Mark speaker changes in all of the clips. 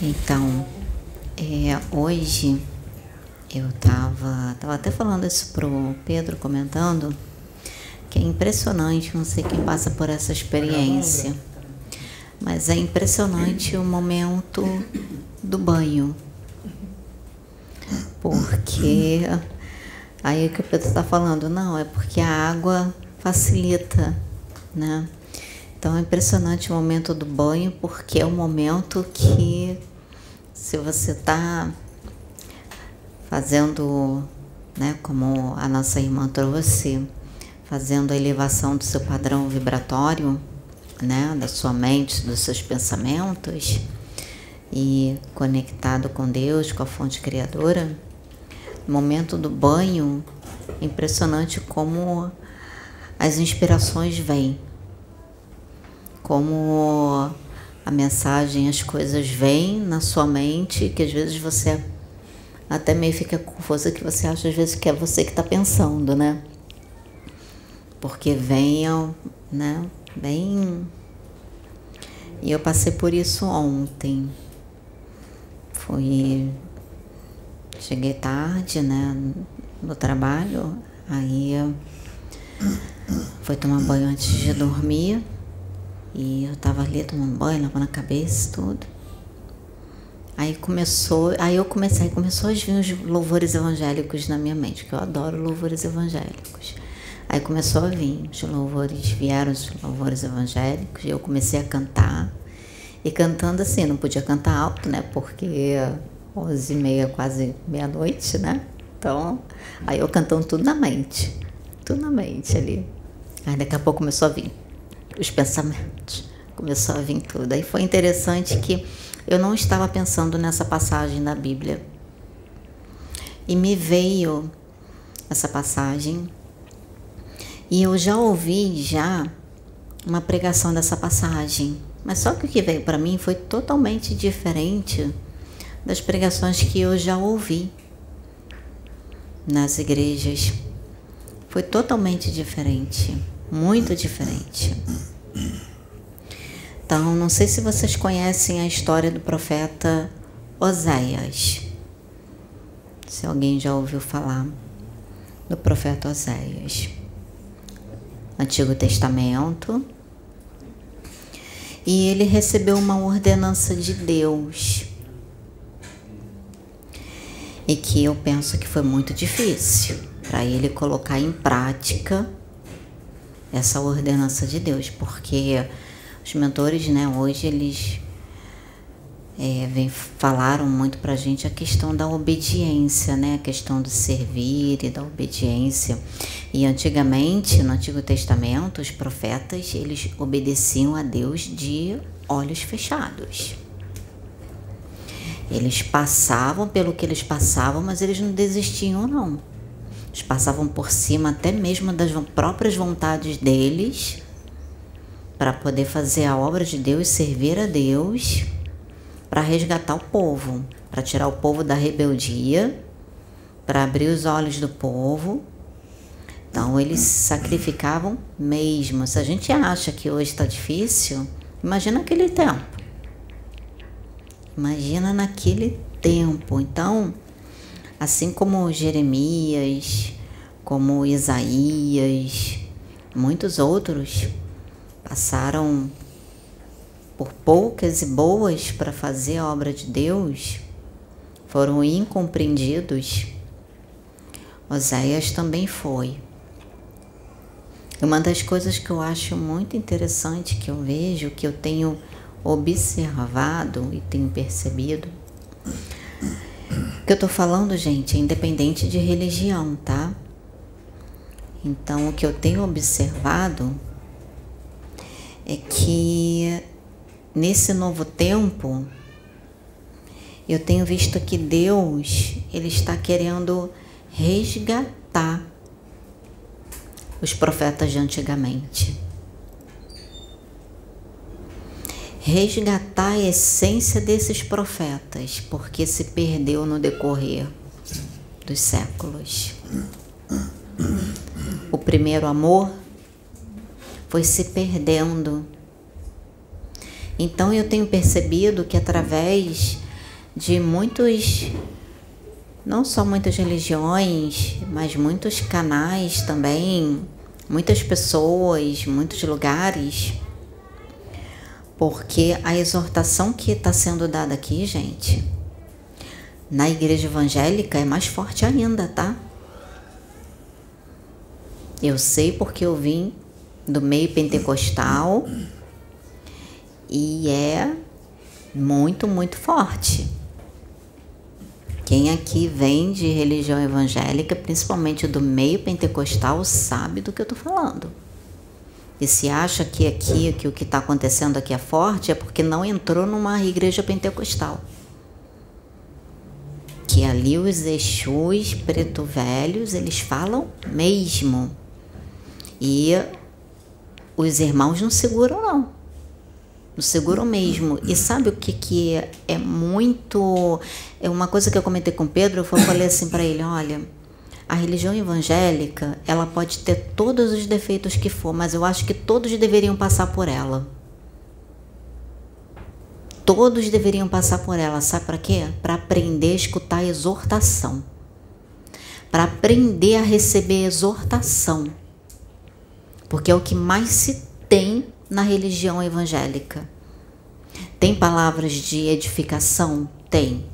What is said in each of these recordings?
Speaker 1: Então, é, hoje eu tava, tava até falando isso pro Pedro, comentando, que é impressionante, não sei quem passa por essa experiência, mas é impressionante o momento do banho. Porque aí é que o Pedro está falando, não, é porque a água facilita, né? Então é impressionante o momento do banho, porque é o momento que, se você está fazendo, né, como a nossa irmã trouxe, fazendo a elevação do seu padrão vibratório, né, da sua mente, dos seus pensamentos, e conectado com Deus, com a fonte criadora, no momento do banho, impressionante como as inspirações vêm como a mensagem, as coisas vêm na sua mente, que às vezes você até meio fica confusa que você acha às vezes que é você que está pensando, né? Porque venham, né? Bem. E eu passei por isso ontem. Foi. Cheguei tarde, né? No trabalho. Aí. Foi tomar banho antes de dormir. E eu tava ali tomando banho, lavando a cabeça, tudo. Aí começou, aí eu comecei, aí começou a vir os louvores evangélicos na minha mente, que eu adoro louvores evangélicos. Aí começou a vir os louvores, vieram os louvores evangélicos, e eu comecei a cantar. E cantando assim, não podia cantar alto, né? Porque onze e meia, quase meia-noite, né? Então, aí eu cantando tudo na mente, tudo na mente ali. Aí daqui a pouco começou a vir os pensamentos. Começou a vir tudo. Aí foi interessante que eu não estava pensando nessa passagem da Bíblia. E me veio essa passagem. E eu já ouvi já uma pregação dessa passagem. Mas só que o que veio para mim foi totalmente diferente das pregações que eu já ouvi nas igrejas. Foi totalmente diferente muito diferente. Então, não sei se vocês conhecem a história do profeta Oséias. Se alguém já ouviu falar do profeta Oséias. Antigo Testamento. E ele recebeu uma ordenança de Deus. E que eu penso que foi muito difícil para ele colocar em prática essa ordenança de Deus, porque os mentores, né, hoje eles é, vem, falaram muito para a gente a questão da obediência, né, a questão do servir e da obediência. E antigamente, no Antigo Testamento, os profetas eles obedeciam a Deus de olhos fechados. Eles passavam pelo que eles passavam, mas eles não desistiam, não. Eles passavam por cima até mesmo das próprias vontades deles para poder fazer a obra de Deus, servir a Deus, para resgatar o povo, para tirar o povo da rebeldia, para abrir os olhos do povo. Então eles sacrificavam mesmo. Se a gente acha que hoje está difícil, imagina aquele tempo. Imagina naquele tempo. Então, assim como Jeremias, como Isaías, muitos outros passaram por poucas e boas para fazer a obra de Deus, foram incompreendidos. Oséias também foi. Uma das coisas que eu acho muito interessante que eu vejo, que eu tenho observado e tenho percebido, que eu tô falando, gente, é independente de religião, tá? Então, o que eu tenho observado é que nesse novo tempo eu tenho visto que Deus ele está querendo resgatar os profetas de antigamente. Resgatar a essência desses profetas, porque se perdeu no decorrer dos séculos. O primeiro amor foi se perdendo. Então eu tenho percebido que através de muitos, não só muitas religiões, mas muitos canais também, muitas pessoas, muitos lugares. Porque a exortação que está sendo dada aqui, gente, na igreja evangélica é mais forte ainda, tá? Eu sei porque eu vim do meio pentecostal e é muito, muito forte. Quem aqui vem de religião evangélica, principalmente do meio pentecostal, sabe do que eu estou falando. E se acha que aqui, que o que está acontecendo aqui é forte, é porque não entrou numa igreja pentecostal. Que ali os Exus preto velhos, eles falam mesmo. E os irmãos não seguram, não. Não seguram mesmo. E sabe o que, que é, é muito. É uma coisa que eu comentei com o Pedro, eu falei assim para ele: olha, a religião evangélica, ela pode ter todos os defeitos que for, mas eu acho que todos deveriam passar por ela. Todos deveriam passar por ela, sabe para quê? Para aprender a escutar a exortação. Para aprender a receber exortação porque é o que mais se tem na religião evangélica. Tem palavras de edificação? Tem.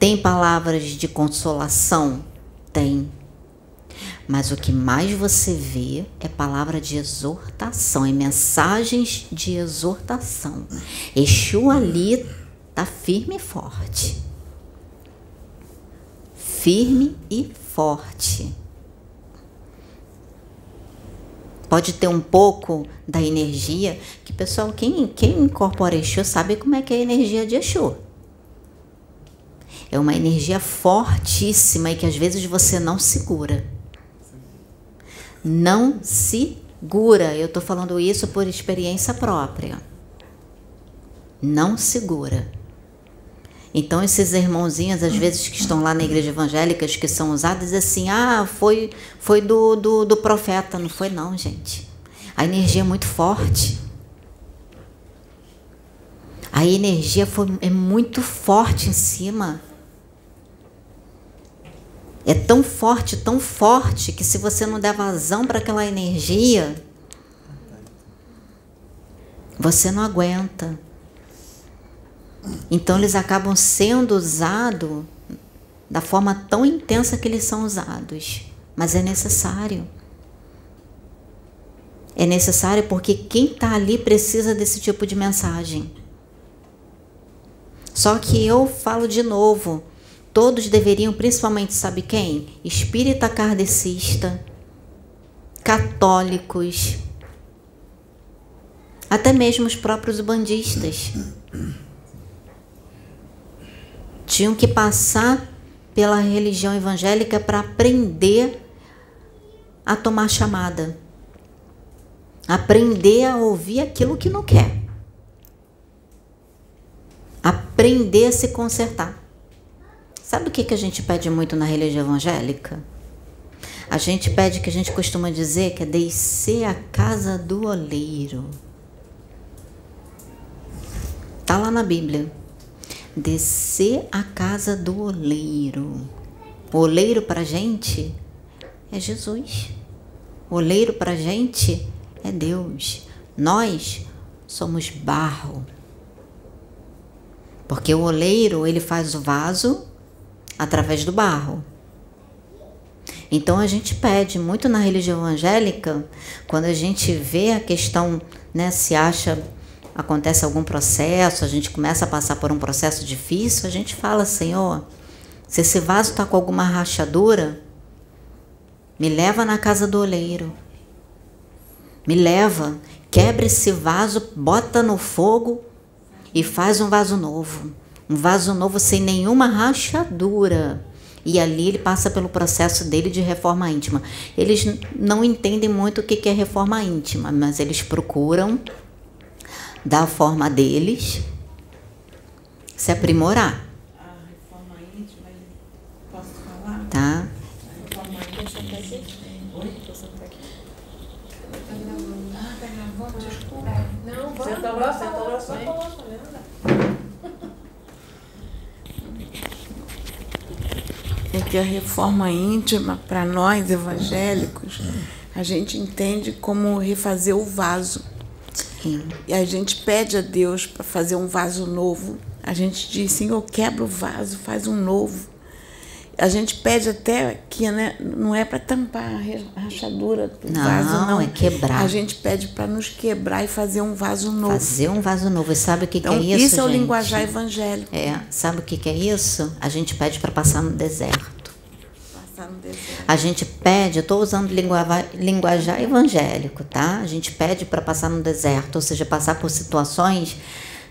Speaker 1: Tem palavras de consolação? Tem. Mas o que mais você vê é palavra de exortação, é mensagens de exortação. Exu ali tá firme e forte. Firme e forte. pode ter um pouco da energia, que pessoal, quem, quem incorpora Exu sabe como é que é a energia de Exu. É uma energia fortíssima e que às vezes você não segura. Não segura. Eu estou falando isso por experiência própria. Não segura. Então, esses irmãozinhos, às vezes, que estão lá na igreja evangélica, que são usados, assim, ah, foi, foi do, do, do profeta. Não foi, não, gente. A energia é muito forte. A energia foi, é muito forte em cima. É tão forte, tão forte, que se você não der vazão para aquela energia, você não aguenta. Então eles acabam sendo usados da forma tão intensa que eles são usados. Mas é necessário. É necessário porque quem está ali precisa desse tipo de mensagem. Só que eu falo de novo, todos deveriam, principalmente, sabe quem? Espírita kardecista, católicos, até mesmo os próprios bandistas tinham que passar pela religião evangélica para aprender a tomar chamada. Aprender a ouvir aquilo que não quer. Aprender a se consertar. Sabe o que, que a gente pede muito na religião evangélica? A gente pede que a gente costuma dizer que é descer a casa do oleiro. Tá lá na Bíblia descer a casa do oleiro. O oleiro para gente é Jesus. O oleiro para gente é Deus. Nós somos barro. Porque o oleiro, ele faz o vaso através do barro. Então a gente pede muito na religião evangélica, quando a gente vê a questão, né, se acha acontece algum processo, a gente começa a passar por um processo difícil, a gente fala, Senhor, se esse vaso está com alguma rachadura, me leva na casa do oleiro. Me leva, quebra esse vaso, bota no fogo e faz um vaso novo. Um vaso novo sem nenhuma rachadura. E ali ele passa pelo processo dele de reforma íntima. Eles não entendem muito o que é reforma íntima, mas eles procuram da forma deles, se aprimorar.
Speaker 2: A reforma íntima, posso falar?
Speaker 1: Tá?
Speaker 2: A reforma íntima quer dizer. Oi? Você não tá aqui? Tá gravando. Ah, tá gravando, desculpa. Não,
Speaker 3: Senta
Speaker 2: vamos.
Speaker 3: lá, senta lá, só
Speaker 2: Vem.
Speaker 3: coloca, né? Porque a reforma íntima, para nós evangélicos, a gente entende como refazer o vaso.
Speaker 1: Sim.
Speaker 3: E a gente pede a Deus para fazer um vaso novo. A gente diz, Senhor, quebra o vaso, faz um novo. A gente pede até que né, não é para tampar a rachadura do
Speaker 1: Não,
Speaker 3: vaso, não.
Speaker 1: é quebrar.
Speaker 3: A gente pede para nos quebrar e fazer um vaso novo.
Speaker 1: Fazer um vaso novo. E sabe o que,
Speaker 3: então,
Speaker 1: que é isso,
Speaker 3: é o
Speaker 1: gente?
Speaker 3: linguajar evangélico.
Speaker 1: É, sabe o que, que é isso? A gente pede para passar no deserto.
Speaker 3: Passar no deserto.
Speaker 1: A gente pede, eu estou usando linguajar evangélico, tá? A gente pede para passar no deserto, ou seja, passar por situações,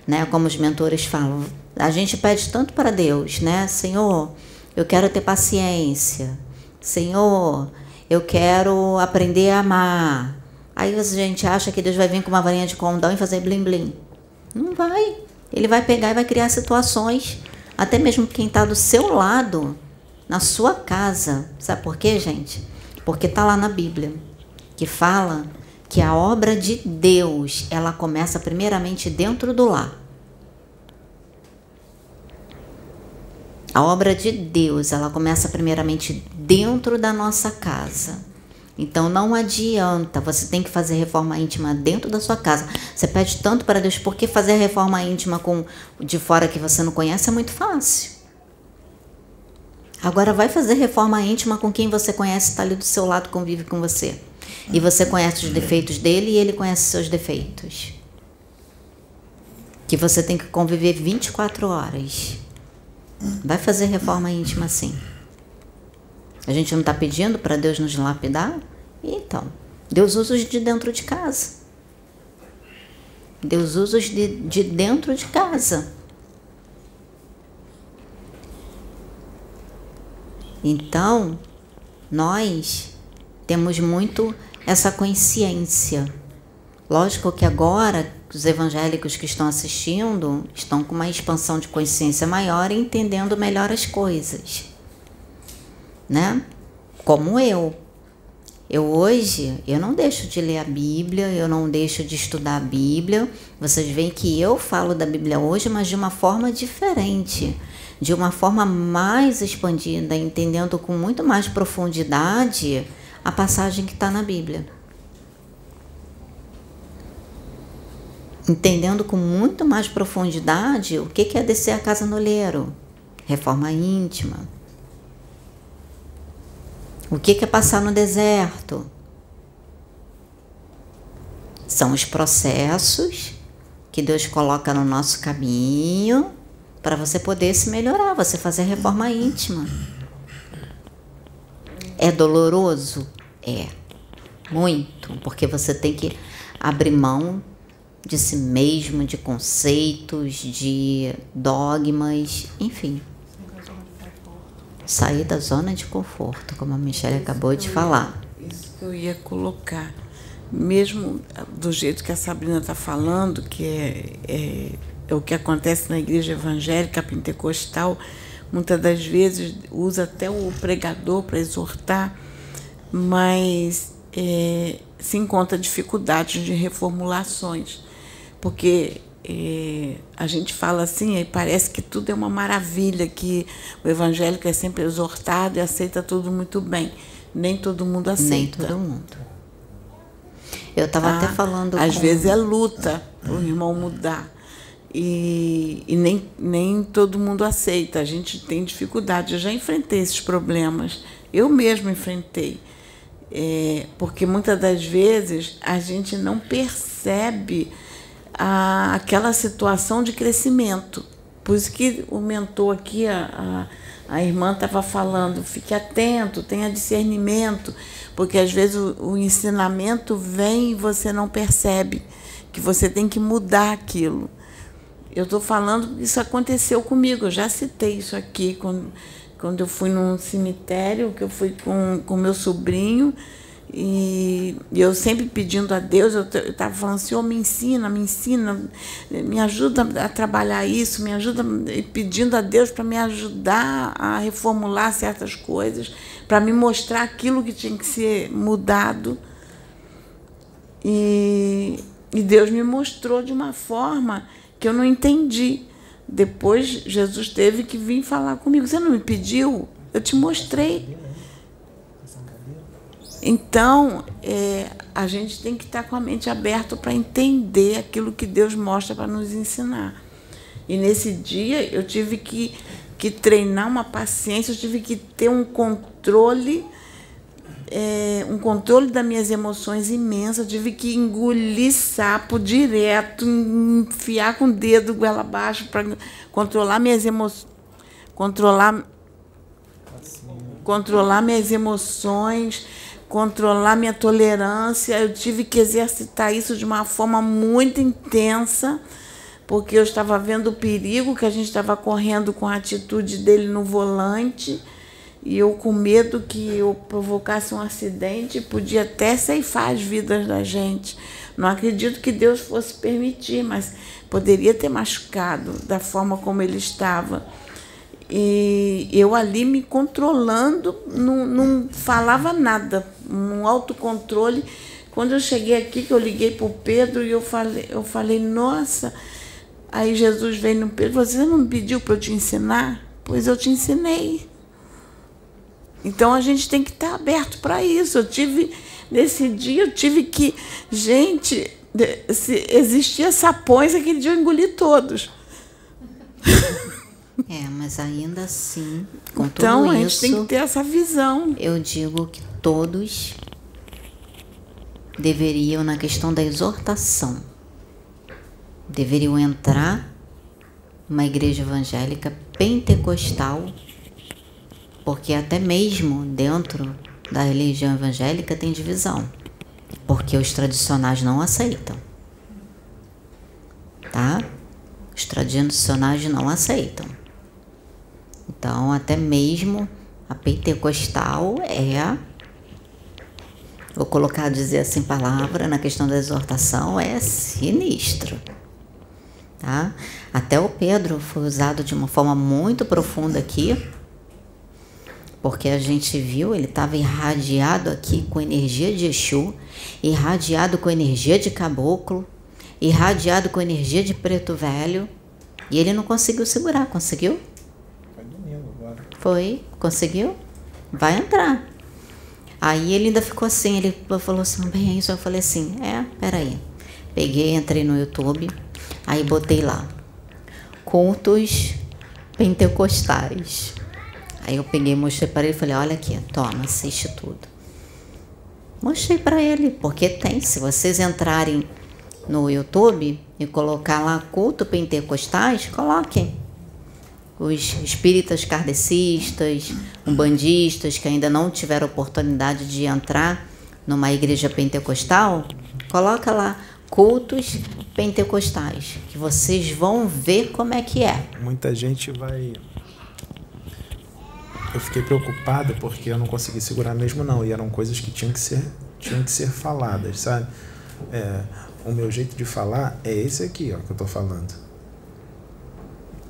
Speaker 1: né, como os mentores falam. A gente pede tanto para Deus, né? Senhor, eu quero ter paciência. Senhor, eu quero aprender a amar. Aí a gente acha que Deus vai vir com uma varinha de condão e fazer blim blim. Não vai. Ele vai pegar e vai criar situações, até mesmo quem está do seu lado, na sua casa. Sabe por quê, gente? Porque está lá na Bíblia, que fala que a obra de Deus, ela começa primeiramente dentro do lar. A obra de Deus, ela começa primeiramente dentro da nossa casa. Então não adianta, você tem que fazer reforma íntima dentro da sua casa. Você pede tanto para Deus, porque fazer reforma íntima com de fora que você não conhece é muito fácil. Agora vai fazer reforma íntima com quem você conhece, está ali do seu lado, convive com você. E você conhece os defeitos dele e ele conhece os seus defeitos. Que você tem que conviver 24 horas. Vai fazer reforma íntima assim. A gente não está pedindo para Deus nos lapidar? Então, Deus usa os de dentro de casa. Deus usa os de, de dentro de casa. Então, nós temos muito essa consciência. Lógico que agora os evangélicos que estão assistindo estão com uma expansão de consciência maior e entendendo melhor as coisas. Né? Como eu. Eu hoje, eu não deixo de ler a Bíblia, eu não deixo de estudar a Bíblia. Vocês veem que eu falo da Bíblia hoje, mas de uma forma diferente, de uma forma mais expandida, entendendo com muito mais profundidade a passagem que está na Bíblia. entendendo com muito mais profundidade o que é descer a casa no olheiro, reforma íntima. O que é passar no deserto? São os processos que Deus coloca no nosso caminho para você poder se melhorar, você fazer reforma íntima. É doloroso? É. Muito, porque você tem que abrir mão de si mesmo, de conceitos, de dogmas, enfim. Sair da zona de conforto, como a Michelle acabou de falar.
Speaker 3: Isso que eu ia colocar. Mesmo do jeito que a Sabrina está falando, que é, é o que acontece na igreja evangélica pentecostal, muitas das vezes usa até o pregador para exortar, mas é, se encontra dificuldades de reformulações porque é, a gente fala assim e parece que tudo é uma maravilha, que o evangélico é sempre exortado e aceita tudo muito bem. Nem todo mundo aceita.
Speaker 1: Nem todo mundo. Eu estava ah, até falando.
Speaker 3: Às
Speaker 1: com...
Speaker 3: vezes é luta para o irmão mudar. E, e, nem, nem todo mundo aceita. A gente tem dificuldade. Eu já enfrentei esses problemas. Eu mesmo enfrentei. É, porque muitas das vezes a gente não percebe a, aquela situação de crescimento. Por isso que o mentor aqui, a, a, a irmã estava falando, fique atento, tenha discernimento, porque às vezes o, o ensinamento vem e você não percebe que você tem que mudar aquilo. Eu estou falando, isso aconteceu comigo, eu já citei isso aqui quando, quando eu fui num cemitério, que eu fui com, com meu sobrinho, e eu sempre pedindo a Deus, eu estava falando, Senhor, me ensina, me ensina, me ajuda a trabalhar isso, me ajuda, pedindo a Deus para me ajudar a reformular certas coisas, para me mostrar aquilo que tinha que ser mudado. E, e Deus me mostrou de uma forma que eu não entendi. Depois Jesus teve que vir falar comigo. Você não me pediu? Eu te mostrei. Então, é, a gente tem que estar com a mente aberta para entender aquilo que Deus mostra para nos ensinar. E nesse dia eu tive que, que treinar uma paciência, eu tive que ter um controle, é, um controle das minhas emoções imenso, eu tive que engolir sapo direto, enfiar com o dedo goela abaixo para controlar minhas emoções, controlar, controlar minhas emoções controlar minha tolerância. Eu tive que exercitar isso de uma forma muito intensa, porque eu estava vendo o perigo que a gente estava correndo com a atitude dele no volante. E eu com medo que eu provocasse um acidente, podia até ceifar as vidas da gente. Não acredito que Deus fosse permitir, mas poderia ter machucado da forma como ele estava. E eu ali me controlando, não, não falava nada, um autocontrole. Quando eu cheguei aqui, que eu liguei para o Pedro e eu falei, eu falei, nossa, aí Jesus veio no Pedro, você não pediu para eu te ensinar? Pois eu te ensinei. Então a gente tem que estar aberto para isso. Eu tive, nesse dia, eu tive que, gente, se existia sapões, aquele dia eu engoli todos.
Speaker 1: É, mas ainda assim, com
Speaker 3: então,
Speaker 1: tudo
Speaker 3: a gente
Speaker 1: isso,
Speaker 3: tem que ter essa visão.
Speaker 1: eu digo que todos deveriam, na questão da exortação, deveriam entrar numa igreja evangélica pentecostal, porque até mesmo dentro da religião evangélica tem divisão, porque os tradicionais não aceitam. Tá? Os tradicionais não aceitam. Então, até mesmo a pentecostal é, vou colocar dizer assim palavra na questão da exortação é sinistro, tá? Até o Pedro foi usado de uma forma muito profunda aqui, porque a gente viu ele estava irradiado aqui com energia de Exu, irradiado com energia de caboclo, irradiado com energia de preto velho, e ele não conseguiu segurar, conseguiu? Foi, conseguiu? Vai entrar. Aí ele ainda ficou assim, ele falou assim, bem, é isso. Eu falei assim, é, peraí. Peguei, entrei no YouTube, aí botei lá, cultos pentecostais. Aí eu peguei, mostrei para ele, falei, olha aqui, toma, assiste tudo. Mostrei para ele, porque tem, se vocês entrarem no YouTube e colocar lá culto pentecostais, coloquem os espíritas kardecistas, umbandistas que ainda não tiveram oportunidade de entrar numa igreja pentecostal, coloca lá cultos pentecostais, que vocês vão ver como é que é.
Speaker 4: Muita gente vai eu fiquei preocupada porque eu não consegui segurar mesmo não, e eram coisas que tinham que ser tinham que ser faladas, sabe? É, o meu jeito de falar é esse aqui, ó, que eu tô falando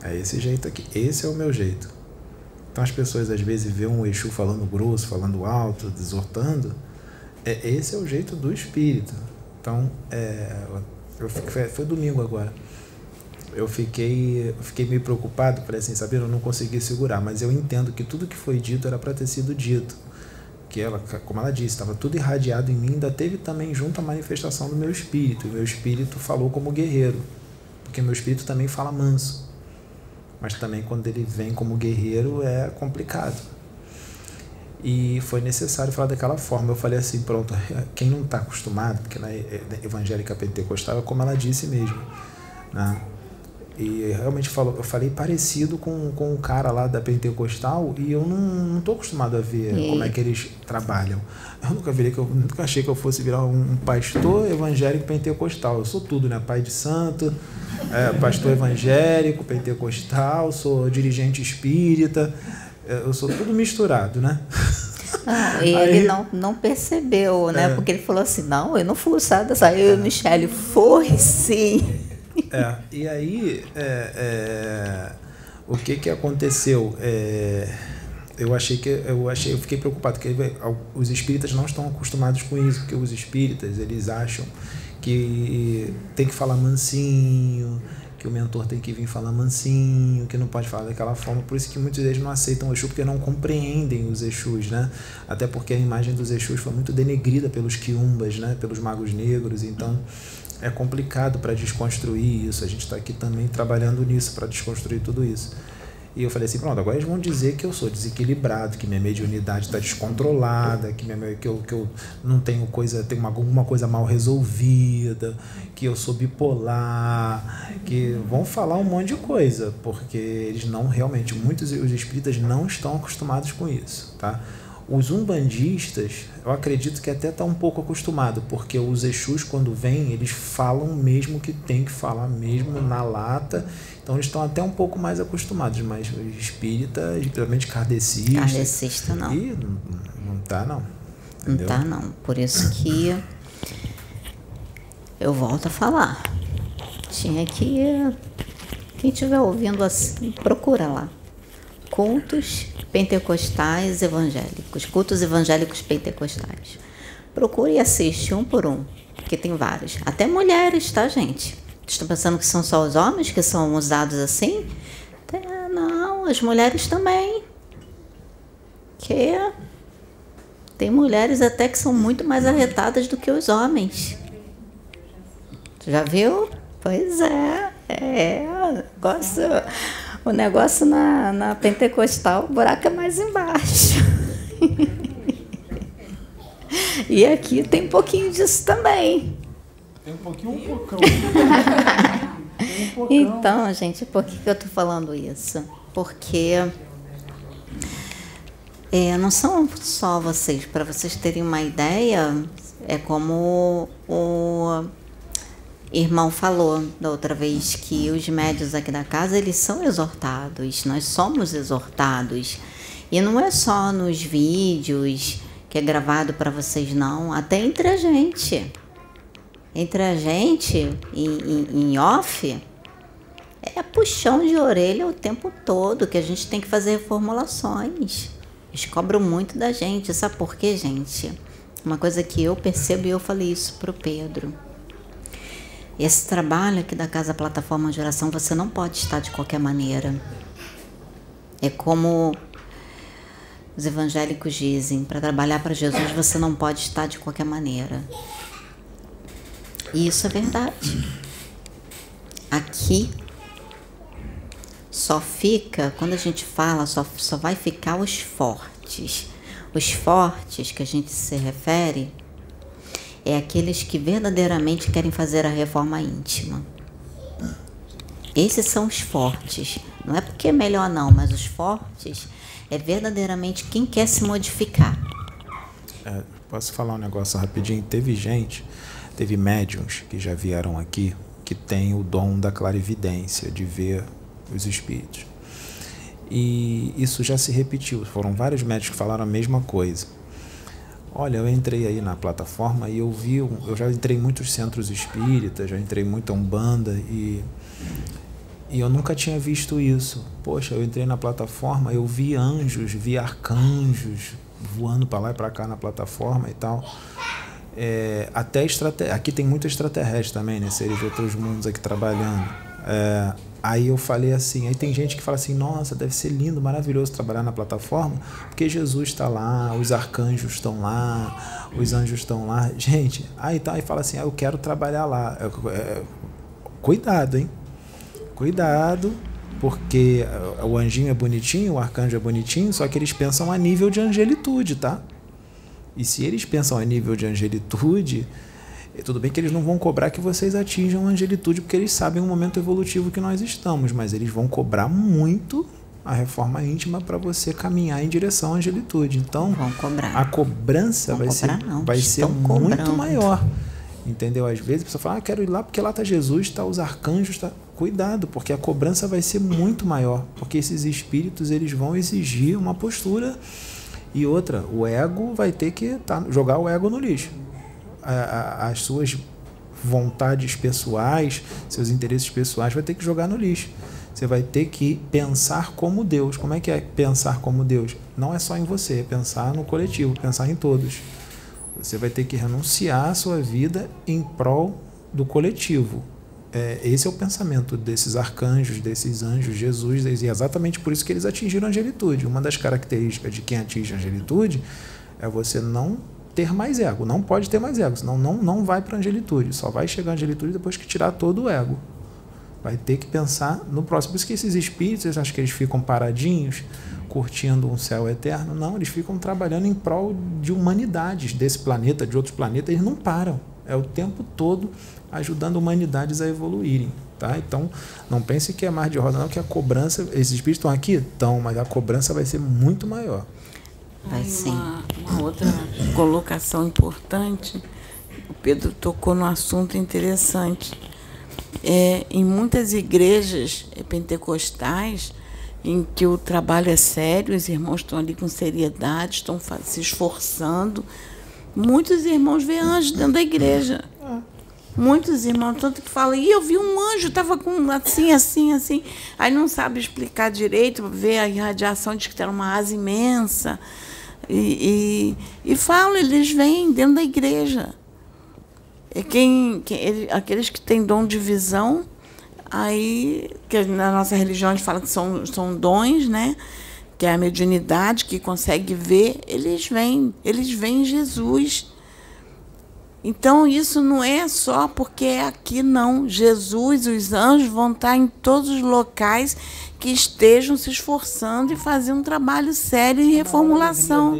Speaker 4: é esse jeito aqui. Esse é o meu jeito. Então as pessoas às vezes vêem um Exu falando grosso, falando alto, exortando. É, esse é o jeito do espírito. Então, é, eu fiquei, foi domingo agora. Eu fiquei, fiquei meio preocupado, falei assim, sabe, eu não consegui segurar, mas eu entendo que tudo que foi dito era para ter sido dito. Que ela, como ela disse, estava tudo irradiado em mim, ainda teve também junto a manifestação do meu espírito. O meu espírito falou como guerreiro, porque meu espírito também fala manso mas também quando ele vem como guerreiro é complicado. E foi necessário falar daquela forma. Eu falei assim, pronto, quem não está acostumado, porque na evangélica pentecostal é como ela disse mesmo, né? E realmente falou, eu falei parecido com, com o cara lá da Pentecostal e eu não estou acostumado a ver e... como é que eles trabalham. Eu nunca virei que eu nunca achei que eu fosse virar um pastor evangélico pentecostal. Eu sou tudo, né? Pai de santo, é, pastor evangélico, pentecostal, sou dirigente espírita, é, eu sou tudo misturado, né?
Speaker 1: Não, ele Aí, não, não percebeu, né? É. Porque ele falou assim, não, eu não fui usada, saiu, Michele, foi sim.
Speaker 4: É, e aí, é, é, o que que aconteceu? É, eu achei que eu achei, eu fiquei preocupado porque os espíritas não estão acostumados com isso, porque os espíritas eles acham que tem que falar mansinho, que o mentor tem que vir falar mansinho, que não pode falar daquela forma. Por isso que muitos deles não aceitam o Exu, porque não compreendem os Exus, né? Até porque a imagem dos Exus foi muito denegrida pelos quiumbas, né? Pelos magos negros. Então é complicado para desconstruir isso. A gente está aqui também trabalhando nisso para desconstruir tudo isso. E eu falei assim, pronto, agora eles vão dizer que eu sou desequilibrado, que minha mediunidade está descontrolada, que, minha, que, eu, que eu não tenho coisa, tenho uma, alguma coisa mal resolvida, que eu sou bipolar, que vão falar um monte de coisa, porque eles não realmente, muitos os espíritas não estão acostumados com isso, tá? Os umbandistas, eu acredito que até está um pouco acostumado, porque os Exus, quando vêm, eles falam mesmo que tem que falar mesmo na lata. Então eles estão até um pouco mais acostumados, mas os espíritas, principalmente kardecista.
Speaker 1: Kardecista não.
Speaker 4: E não, não tá, não.
Speaker 1: Entendeu? Não tá, não. Por isso que eu volto a falar. Tinha que. Quem estiver ouvindo assim, procura lá. Cultos pentecostais evangélicos, cultos evangélicos pentecostais. Procure e assiste um por um, que tem vários. Até mulheres, tá, gente? Estão pensando que são só os homens que são usados assim? Não, as mulheres também. Que tem mulheres até que são muito mais arretadas do que os homens. Já viu? Pois é. É, gosto o negócio na, na pentecostal, o buraco é mais embaixo. e aqui tem um pouquinho disso também.
Speaker 4: Tem um pouquinho, um pocão.
Speaker 1: um pocão. Então, gente, por que, que eu estou falando isso? Porque é, não são só vocês, para vocês terem uma ideia, é como o irmão falou da outra vez que os médios aqui da casa eles são exortados, nós somos exortados. E não é só nos vídeos que é gravado para vocês não, até entre a gente. Entre a gente em, em, em off é puxão de orelha o tempo todo que a gente tem que fazer reformulações. Eles cobram muito da gente, sabe por quê, gente? Uma coisa que eu percebo e eu falei isso pro Pedro esse trabalho aqui da Casa Plataforma de Oração você não pode estar de qualquer maneira. É como os evangélicos dizem: para trabalhar para Jesus você não pode estar de qualquer maneira. E isso é verdade. Aqui só fica, quando a gente fala, só, só vai ficar os fortes. Os fortes que a gente se refere é aqueles que verdadeiramente querem fazer a reforma íntima. Esses são os fortes. Não é porque é melhor não, mas os fortes é verdadeiramente quem quer se modificar.
Speaker 4: É, posso falar um negócio rapidinho? Teve gente, teve médiums que já vieram aqui que tem o dom da clarividência, de ver os espíritos. E isso já se repetiu. Foram vários médicos que falaram a mesma coisa. Olha, eu entrei aí na plataforma e eu vi, eu já entrei em muitos centros espíritas, já entrei muito a Umbanda e, e eu nunca tinha visto isso. Poxa, eu entrei na plataforma, eu vi anjos, vi arcanjos voando para lá e para cá na plataforma e tal. É, até extrater... aqui tem muito extraterrestre também, né? Seres de outros mundos aqui trabalhando. É, Aí eu falei assim, aí tem gente que fala assim, nossa, deve ser lindo, maravilhoso trabalhar na plataforma, porque Jesus está lá, os arcanjos estão lá, os anjos estão lá. Gente, aí tá, aí fala assim, ah, eu quero trabalhar lá. É, cuidado, hein? Cuidado, porque o anjinho é bonitinho, o arcanjo é bonitinho, só que eles pensam a nível de angelitude, tá? E se eles pensam a nível de angelitude, tudo bem que eles não vão cobrar que vocês atinjam a angelitude, porque eles sabem o momento evolutivo que nós estamos, mas eles vão cobrar muito a reforma íntima para você caminhar em direção à angelitude. Então, a cobrança vai ser, vai ser muito maior. Entendeu? Às vezes a pessoa fala, ah, quero ir lá porque lá está Jesus, está os arcanjos, tá... cuidado, porque a cobrança vai ser muito maior, porque esses espíritos eles vão exigir uma postura e outra, o ego vai ter que tá, jogar o ego no lixo as suas vontades pessoais, seus interesses pessoais, vai ter que jogar no lixo. Você vai ter que pensar como Deus. Como é que é pensar como Deus? Não é só em você, é pensar no coletivo, pensar em todos. Você vai ter que renunciar a sua vida em prol do coletivo. é, esse é o pensamento desses arcanjos, desses anjos, Jesus, e é exatamente por isso que eles atingiram a angelitude. Uma das características de quem atinge a angelitude é você não ter mais ego, não pode ter mais ego, senão não, não vai para a angelitude, só vai chegar à angelitude depois que tirar todo o ego. Vai ter que pensar no próximo. Por isso que esses espíritos, acho que eles ficam paradinhos, curtindo um céu eterno. Não, eles ficam trabalhando em prol de humanidades desse planeta, de outros planetas, eles não param. É o tempo todo ajudando humanidades a evoluírem. Tá? Então, não pense que é mar de rosa, não, que a cobrança, esses espíritos estão aqui? Estão, mas a cobrança vai ser muito maior.
Speaker 3: Vai sim. Uma, uma outra colocação importante, o Pedro tocou no assunto interessante. É, em muitas igrejas pentecostais, em que o trabalho é sério, os irmãos estão ali com seriedade, estão se esforçando. Muitos irmãos veem anjos dentro da igreja. Muitos irmãos, tanto que falam, e eu vi um anjo, estava com assim, assim, assim. Aí não sabe explicar direito, vê a irradiação, diz que era uma asa imensa. E, e, e falam, eles vêm dentro da igreja. E quem, quem ele, aqueles que têm dom de visão, aí, que na nossa religião a gente fala que são, são dons, né? Que é a mediunidade que consegue ver, eles vêm, eles veem Jesus. Então isso não é só porque é aqui, não. Jesus, os anjos vão estar em todos os locais que estejam se esforçando e fazendo um trabalho sério em reformulação.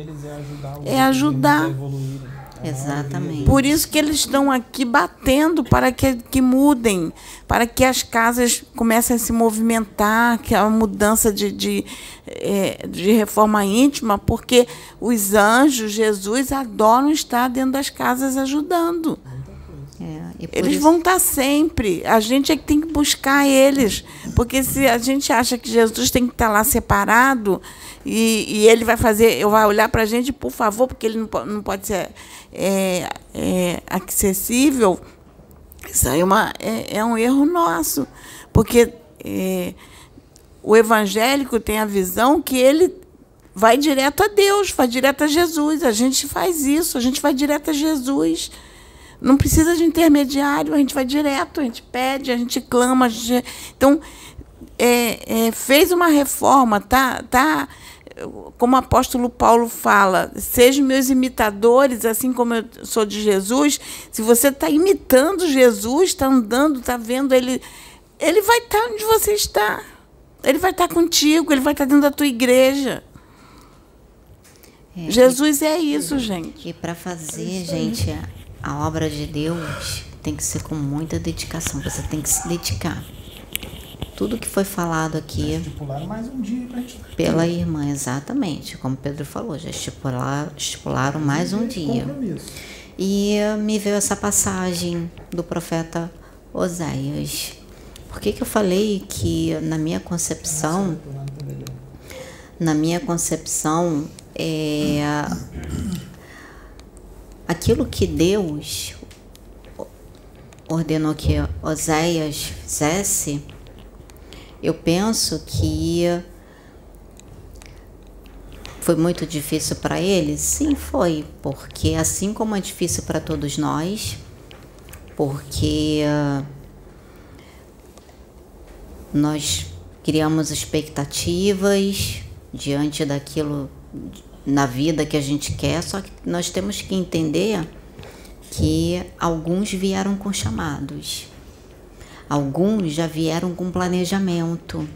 Speaker 3: É ajudar.
Speaker 1: Exatamente.
Speaker 3: Por isso que eles estão aqui batendo para que, que mudem, para que as casas comecem a se movimentar, que a mudança de, de, é, de reforma íntima, porque os anjos, Jesus, adoram estar dentro das casas ajudando. É, eles isso... vão estar sempre. A gente é que tem que buscar eles. Porque se a gente acha que Jesus tem que estar lá separado e, e ele vai fazer, vai olhar para a gente, por favor, porque ele não pode, não pode ser é, é, acessível, isso aí é, uma, é, é um erro nosso. Porque é, o evangélico tem a visão que ele vai direto a Deus, vai direto a Jesus. A gente faz isso, a gente vai direto a Jesus. Não precisa de intermediário, a gente vai direto, a gente pede, a gente clama. A gente... Então, é, é, fez uma reforma, tá, tá, como o apóstolo Paulo fala, sejam meus imitadores, assim como eu sou de Jesus. Se você está imitando Jesus, está andando, está vendo ele, ele vai estar tá onde você está. Ele vai estar tá contigo, ele vai estar tá dentro da tua igreja. É, Jesus e, é isso, gente.
Speaker 1: E para fazer, gente, a obra de Deus tem que ser com muita dedicação. Você tem que se dedicar. Tudo que foi falado aqui.
Speaker 4: Estipularam mais um dia pra gente.
Speaker 1: Pela irmã, exatamente. Como Pedro falou, já estipular, estipularam mais um dia. E me veio essa passagem do profeta Oséias. Por que, que eu falei que na minha concepção, na minha concepção, é, aquilo que Deus ordenou que Oséias fizesse, eu penso que foi muito difícil para ele? Sim, foi, porque assim como é difícil para todos nós, porque nós criamos expectativas diante daquilo na vida que a gente quer, só que nós temos que entender que alguns vieram com chamados, alguns já vieram com planejamento,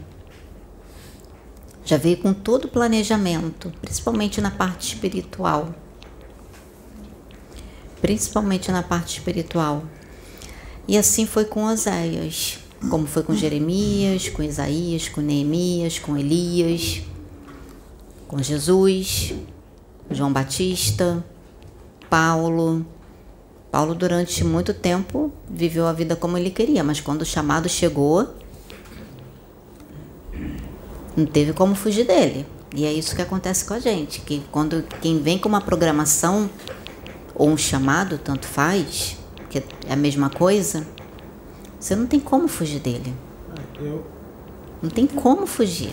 Speaker 1: já veio com todo o planejamento, principalmente na parte espiritual. Principalmente na parte espiritual. E assim foi com Oséias, como foi com Jeremias, com Isaías, com Neemias, com Elias com Jesus, João Batista, Paulo. Paulo, durante muito tempo, viveu a vida como ele queria, mas quando o chamado chegou, não teve como fugir dele. E é isso que acontece com a gente, que quando quem vem com uma programação ou um chamado, tanto faz, que é a mesma coisa, você não tem como fugir dele. Não tem como fugir.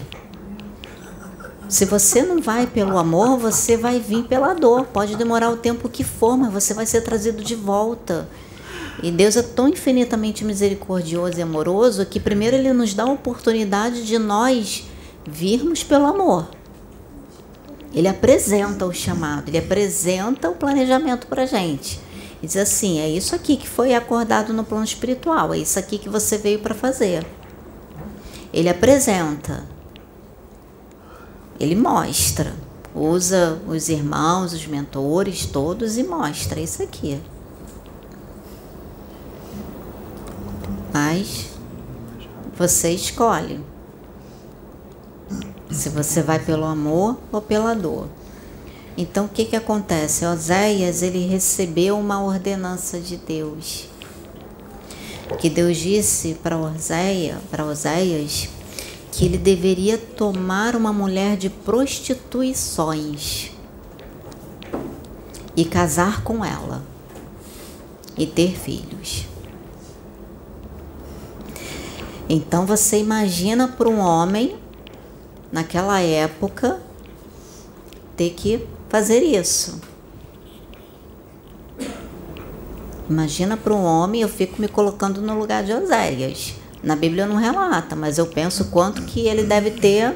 Speaker 1: Se você não vai pelo amor, você vai vir pela dor. Pode demorar o tempo que for, mas você vai ser trazido de volta. E Deus é tão infinitamente misericordioso e amoroso que primeiro ele nos dá a oportunidade de nós virmos pelo amor. Ele apresenta o chamado, ele apresenta o planejamento para gente. E diz assim: é isso aqui que foi acordado no plano espiritual, é isso aqui que você veio para fazer. Ele apresenta, ele mostra, usa os irmãos, os mentores, todos e mostra isso aqui. Mas você escolhe se você vai pelo amor ou pela dor. Então o que que acontece? Oséias ele recebeu uma ordenança de Deus. Que Deus disse para Oséias, para Oséias que ele deveria tomar uma mulher de prostituições e casar com ela e ter filhos. Então você imagina para um homem naquela época ter que fazer isso. Imagina para um homem, eu fico me colocando no lugar de Oséias. Na Bíblia não relata, mas eu penso quanto que ele deve ter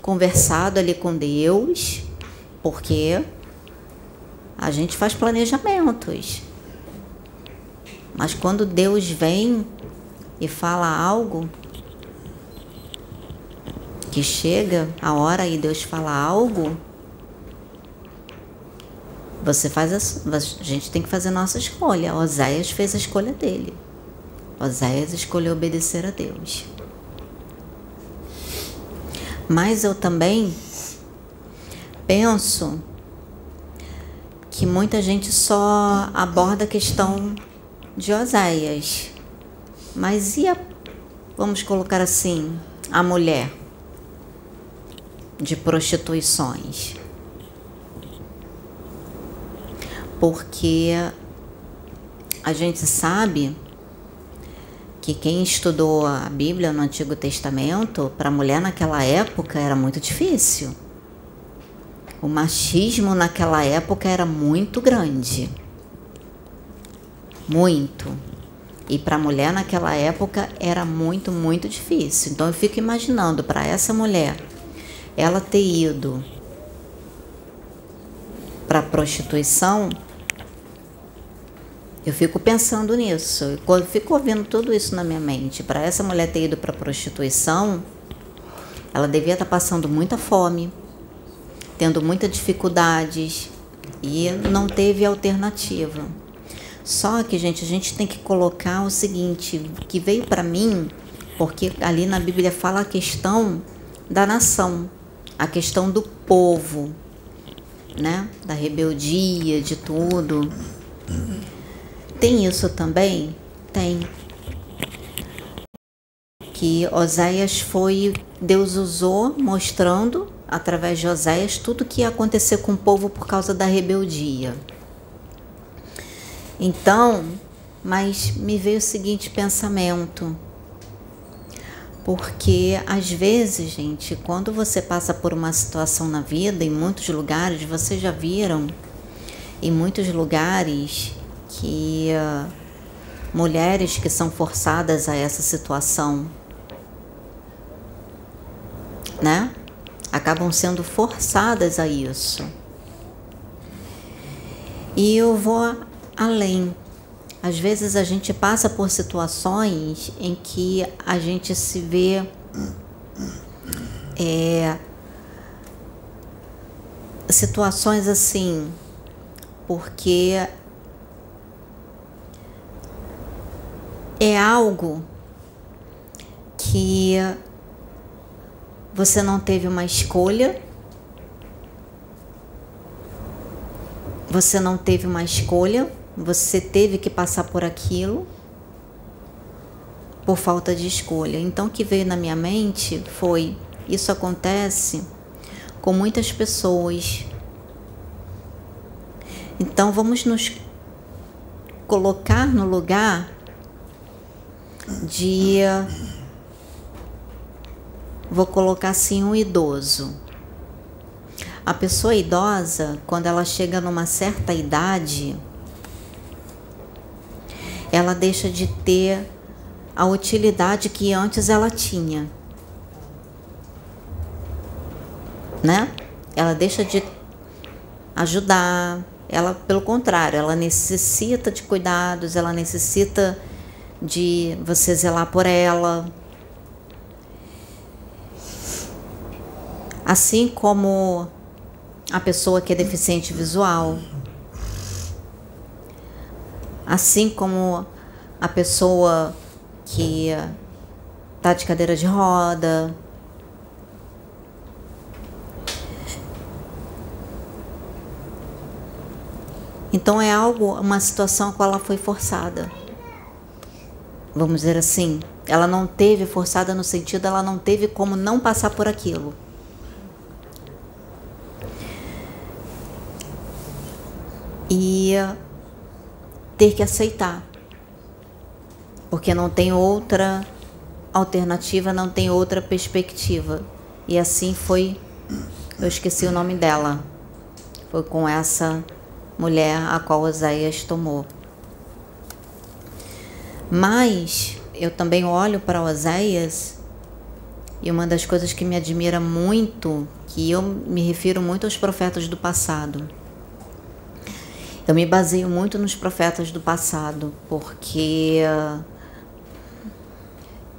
Speaker 1: conversado ali com Deus, porque a gente faz planejamentos. Mas quando Deus vem e fala algo, que chega a hora e Deus fala algo, você faz a, a gente tem que fazer a nossa escolha. Oséias fez a escolha dele. Oséias escolheu obedecer a Deus. Mas eu também penso que muita gente só aborda a questão de Oséias. Mas e a, vamos colocar assim, a mulher de prostituições? Porque a gente sabe que quem estudou a Bíblia no Antigo Testamento, para a mulher naquela época era muito difícil. O machismo naquela época era muito grande. Muito. E para a mulher naquela época era muito, muito difícil. Então eu fico imaginando para essa mulher ela ter ido para prostituição, eu fico pensando nisso. Eu fico ouvindo tudo isso na minha mente. Para essa mulher ter ido para prostituição, ela devia estar tá passando muita fome, tendo muitas dificuldades e não teve alternativa. Só que, gente, a gente tem que colocar o seguinte, que veio para mim, porque ali na Bíblia fala a questão da nação, a questão do povo, né? Da rebeldia, de tudo. Tem isso também? Tem. Que Oséias foi, Deus usou mostrando através de Oséias tudo que ia acontecer com o povo por causa da rebeldia. Então, mas me veio o seguinte pensamento. Porque às vezes, gente, quando você passa por uma situação na vida, em muitos lugares, vocês já viram, em muitos lugares que uh, mulheres que são forçadas a essa situação, né? Acabam sendo forçadas a isso. E eu vou além. Às vezes a gente passa por situações em que a gente se vê é, situações assim, porque é algo que você não teve uma escolha, você não teve uma escolha, você teve que passar por aquilo por falta de escolha. Então, o que veio na minha mente foi: isso acontece com muitas pessoas. Então, vamos nos colocar no lugar de vou colocar assim um idoso. A pessoa idosa, quando ela chega numa certa idade, ela deixa de ter a utilidade que antes ela tinha. Né? Ela deixa de ajudar, ela pelo contrário, ela necessita de cuidados, ela necessita de você zelar por ela. Assim como a pessoa que é deficiente visual, assim como a pessoa que está de cadeira de roda. Então é algo, uma situação a qual ela foi forçada. Vamos dizer assim, ela não teve forçada no sentido, ela não teve como não passar por aquilo. E ter que aceitar porque não tem outra alternativa, não tem outra perspectiva. E assim foi, eu esqueci o nome dela. Foi com essa mulher a qual Oséias tomou. Mas eu também olho para Oséias e uma das coisas que me admira muito, que eu me refiro muito aos profetas do passado. Eu me baseio muito nos profetas do passado, porque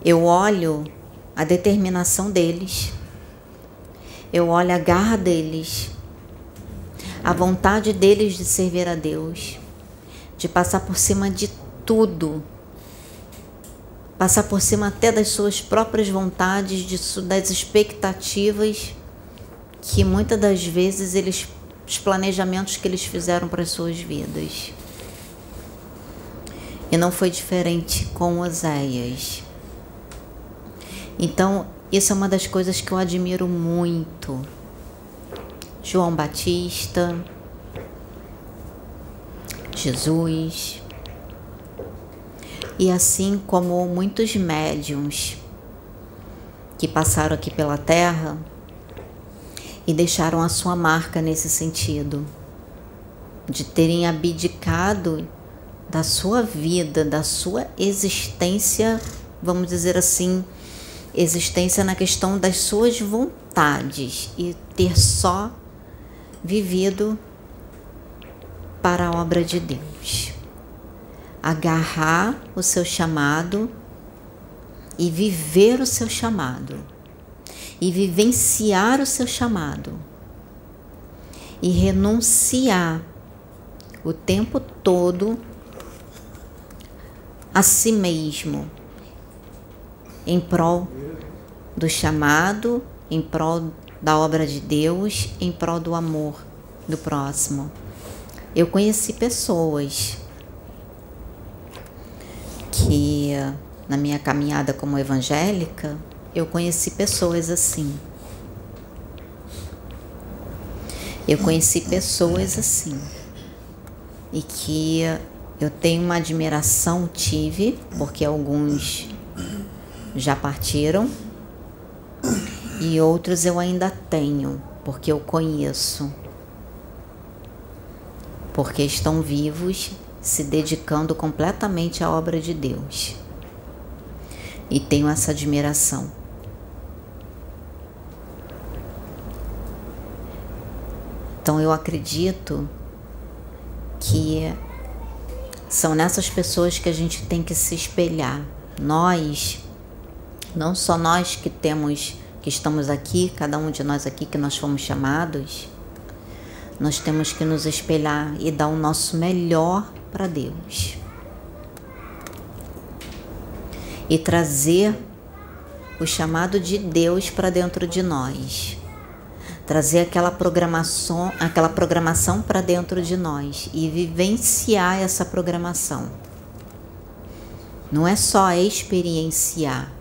Speaker 1: eu olho a determinação deles, eu olho a garra deles, a vontade deles de servir a Deus, de passar por cima de tudo, passar por cima até das suas próprias vontades, de, das expectativas que muitas das vezes eles, os planejamentos que eles fizeram para as suas vidas. E não foi diferente com Oséias. Então, isso é uma das coisas que eu admiro muito. João Batista, Jesus, e assim como muitos médiums que passaram aqui pela Terra e deixaram a sua marca nesse sentido, de terem abdicado da sua vida, da sua existência, vamos dizer assim, existência na questão das suas vontades e ter só vivido para a obra de Deus. Agarrar o seu chamado e viver o seu chamado e vivenciar o seu chamado e renunciar o tempo todo a si mesmo em prol do chamado, em prol da obra de Deus, em prol do amor do próximo. Eu conheci pessoas que na minha caminhada como evangélica, eu conheci pessoas assim. Eu conheci pessoas assim. E que eu tenho uma admiração, tive, porque alguns já partiram e outros eu ainda tenho, porque eu conheço. Porque estão vivos, se dedicando completamente à obra de Deus. E tenho essa admiração. Então eu acredito que são nessas pessoas que a gente tem que se espelhar. Nós não só nós que temos, que estamos aqui, cada um de nós aqui que nós fomos chamados, nós temos que nos espelhar e dar o nosso melhor para Deus. E trazer o chamado de Deus para dentro de nós. Trazer aquela programação, aquela programação para dentro de nós e vivenciar essa programação. Não é só experienciar,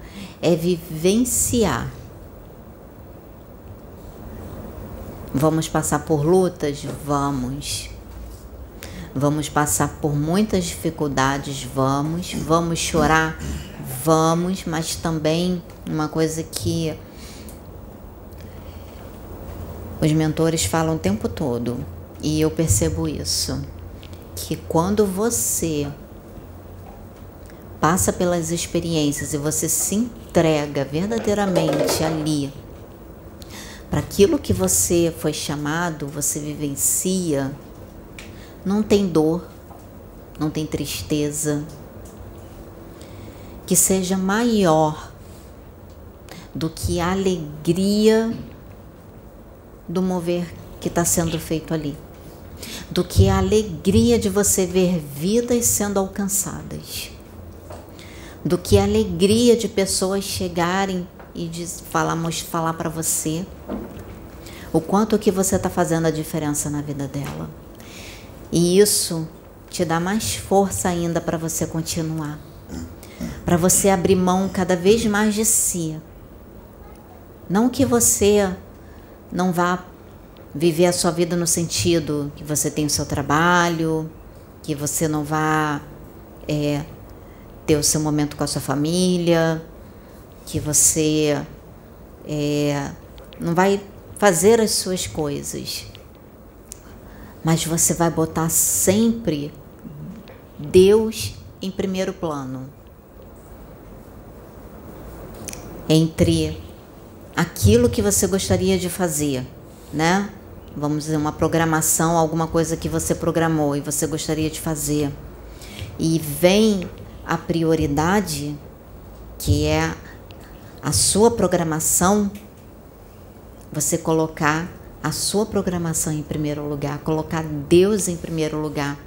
Speaker 1: é vivenciar. Vamos passar por lutas? Vamos. Vamos passar por muitas dificuldades? Vamos. Vamos chorar? Vamos, mas também uma coisa que os mentores falam o tempo todo, e eu percebo isso, que quando você passa pelas experiências e você se entrega verdadeiramente ali para aquilo que você foi chamado, você vivencia, não tem dor, não tem tristeza, que seja maior do que a alegria do mover que está sendo feito ali, do que a alegria de você ver vidas sendo alcançadas, do que a alegria de pessoas chegarem e de falar, falar para você o quanto que você está fazendo a diferença na vida dela. E isso te dá mais força ainda para você continuar, para você abrir mão cada vez mais de si. Não que você não vá viver a sua vida no sentido que você tem o seu trabalho, que você não vá é, ter o seu momento com a sua família, que você é, não vai fazer as suas coisas, mas você vai botar sempre Deus em primeiro plano. Entre aquilo que você gostaria de fazer, né? Vamos dizer, uma programação, alguma coisa que você programou e você gostaria de fazer. E vem a prioridade, que é a sua programação, você colocar a sua programação em primeiro lugar, colocar Deus em primeiro lugar.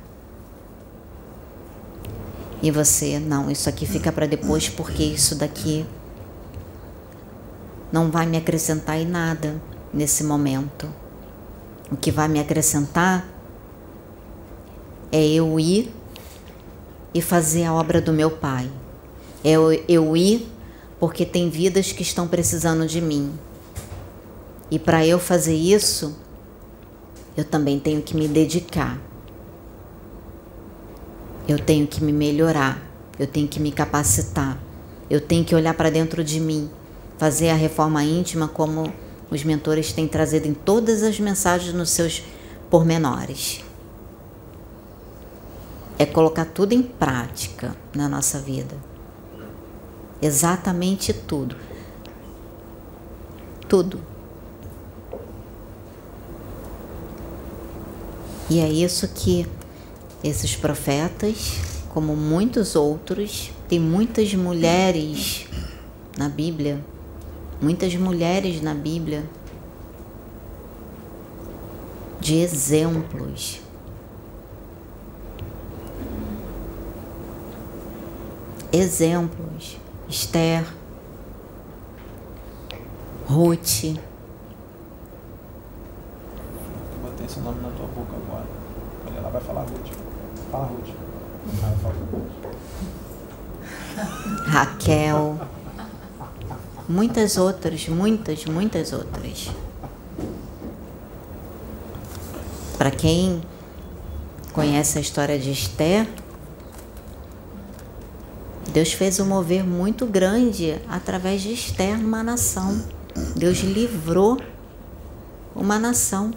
Speaker 1: E você, não, isso aqui fica para depois porque isso daqui não vai me acrescentar em nada nesse momento. O que vai me acrescentar é eu ir e fazer a obra do meu Pai. É eu, ir porque tem vidas que estão precisando de mim. E para eu fazer isso, eu também tenho que me dedicar. Eu tenho que me melhorar, eu tenho que me capacitar, eu tenho que olhar para dentro de mim, fazer a reforma íntima como os mentores têm trazido em todas as mensagens nos seus pormenores. É colocar tudo em prática na nossa vida. Exatamente tudo. Tudo. E é isso que esses profetas, como muitos outros, tem muitas mulheres na Bíblia, muitas mulheres na Bíblia de exemplos. Exemplos Esther, Ruth.
Speaker 5: Botei esse nome na tua boca agora. Olha, ela vai falar Ruth. Fala Ruth. Ela fala
Speaker 1: Ruth. Raquel. Muitas outras, muitas, muitas outras. Para quem conhece a história de Esther, Deus fez um mover muito grande através de Esther numa nação. Deus livrou uma nação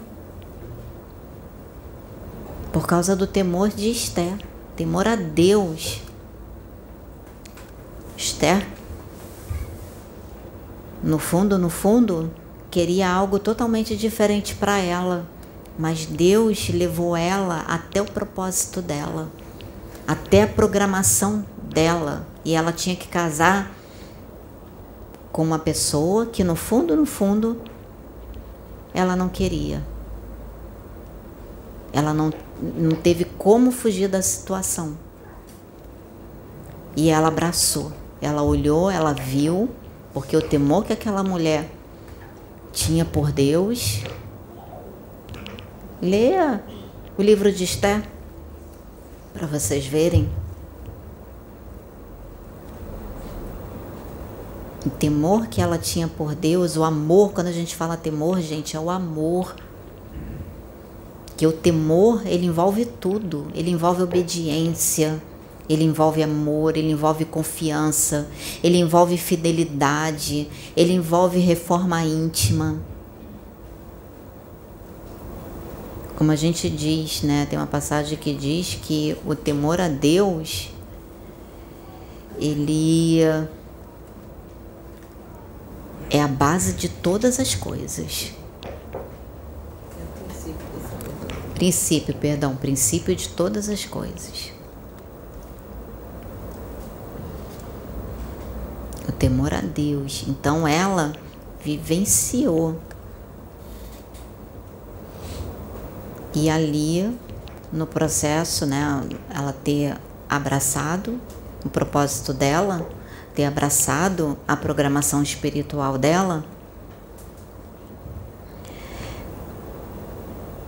Speaker 1: por causa do temor de Esther, temor a Deus. Esther, no fundo, no fundo, queria algo totalmente diferente para ela, mas Deus levou ela até o propósito dela, até a programação dela e ela tinha que casar com uma pessoa que no fundo, no fundo, ela não queria. Ela não, não teve como fugir da situação. E ela abraçou. Ela olhou, ela viu, porque o temor que aquela mulher tinha por Deus. Leia o livro de Esther para vocês verem o temor que ela tinha por Deus, o amor, quando a gente fala temor, gente, é o amor. Que o temor, ele envolve tudo, ele envolve obediência, ele envolve amor, ele envolve confiança, ele envolve fidelidade, ele envolve reforma íntima. Como a gente diz, né, tem uma passagem que diz que o temor a Deus ele é a base de todas as coisas. Princípio, perdão, princípio de todas as coisas. O temor a Deus. Então ela vivenciou. E ali, no processo, né, ela ter abraçado o propósito dela, ter abraçado a programação espiritual dela,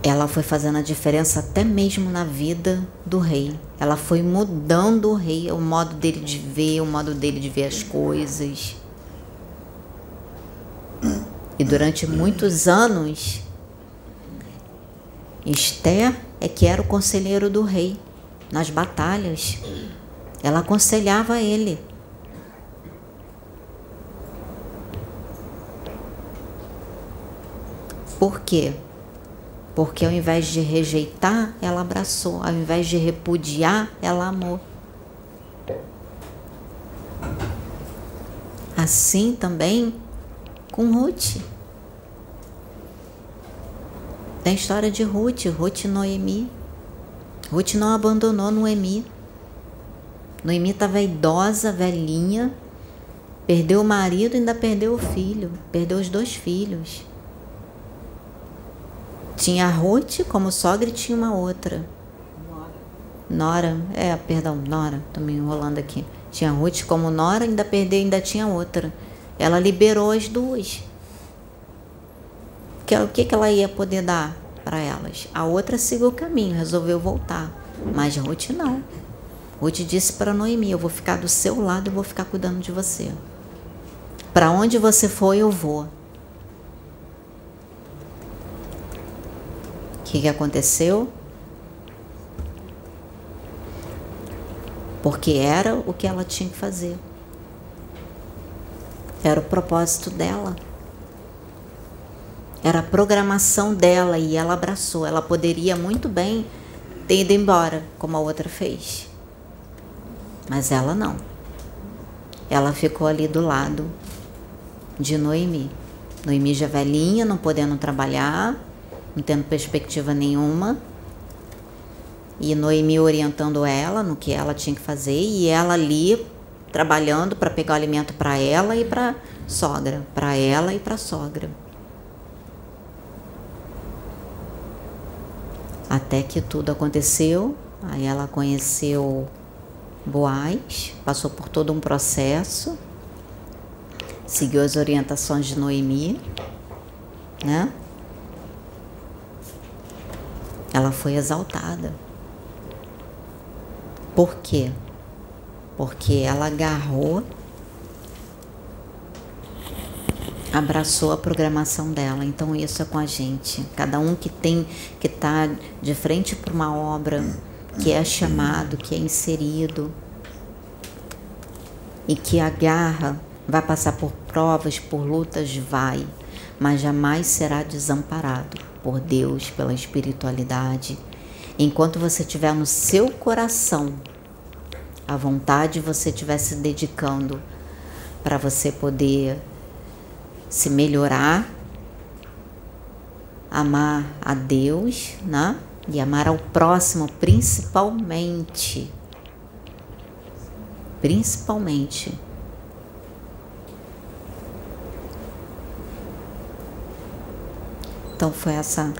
Speaker 1: ela foi fazendo a diferença até mesmo na vida do rei. Ela foi mudando o rei, o modo dele de ver, o modo dele de ver as coisas. E durante muitos anos, Esther é que era o conselheiro do rei nas batalhas. Ela aconselhava ele. Por quê? Porque ao invés de rejeitar, ela abraçou, ao invés de repudiar, ela amou. Assim também com Ruth. Tem a história de Ruth, Ruth e Noemi. Ruth não abandonou Noemi. Noemi estava idosa, velhinha, perdeu o marido e ainda perdeu o filho, perdeu os dois filhos. Tinha a Ruth como sogra e tinha uma outra. Nora, é, perdão, Nora, tô me enrolando aqui. Tinha a Ruth como Nora, ainda perdeu, ainda tinha outra. Ela liberou as duas. Que, o que, que ela ia poder dar para elas? A outra seguiu o caminho, resolveu voltar. Mas Ruth não. Ruth disse para Noemi: Eu vou ficar do seu lado e vou ficar cuidando de você. Para onde você for, eu vou. Que, que aconteceu? Porque era o que ela tinha que fazer. Era o propósito dela. Era a programação dela e ela abraçou. Ela poderia muito bem ter ido embora, como a outra fez. Mas ela não. Ela ficou ali do lado de Noemi. Noemi já velhinha, não podendo trabalhar, não tendo perspectiva nenhuma. E Noemi orientando ela no que ela tinha que fazer e ela ali trabalhando para pegar alimento para ela e para sogra, para ela e para sogra. Até que tudo aconteceu, aí ela conheceu Boaz, passou por todo um processo, seguiu as orientações de Noemi, né? Ela foi exaltada. Por quê? Porque ela agarrou, abraçou a programação dela. Então isso é com a gente. Cada um que tem que está de frente para uma obra, que é chamado, que é inserido e que agarra, vai passar por provas, por lutas, vai, mas jamais será desamparado por Deus, pela espiritualidade, enquanto você tiver no seu coração a vontade, você estiver se dedicando para você poder se melhorar, amar a Deus, né? E amar ao próximo, principalmente. Principalmente. Então foi essa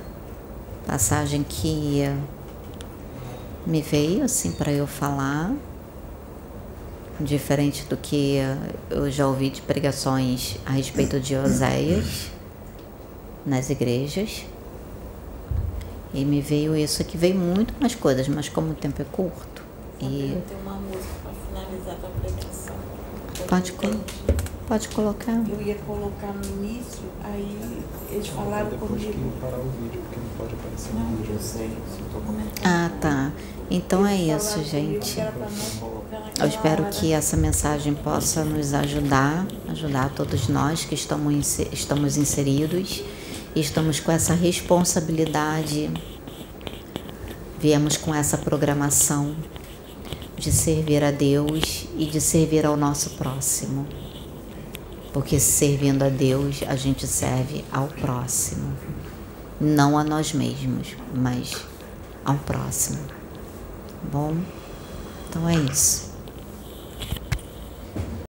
Speaker 1: passagem que me veio assim para eu falar, diferente do que eu já ouvi de pregações a respeito de Oséias nas igrejas. E me veio isso que veio muito mais coisas, mas como o tempo é curto.
Speaker 2: E... Eu tenho uma música para finalizar a pregação.
Speaker 1: Pode, pode colocar.
Speaker 3: Eu ia colocar no início, aí eles falaram
Speaker 5: depois
Speaker 3: comigo.
Speaker 5: que parar o vídeo, porque não pode aparecer
Speaker 3: Não,
Speaker 5: no vídeo.
Speaker 3: eu sei.
Speaker 1: Ah, tá. Então é isso, gente.
Speaker 3: não
Speaker 1: Eu espero
Speaker 3: hora.
Speaker 1: que essa mensagem possa nos ajudar, ajudar todos nós que estamos, estamos inseridos e estamos com essa responsabilidade, viemos com essa programação de servir a Deus e de servir ao nosso próximo. Porque servindo a Deus, a gente serve ao próximo. Não a nós mesmos, mas ao próximo. Bom, então é isso.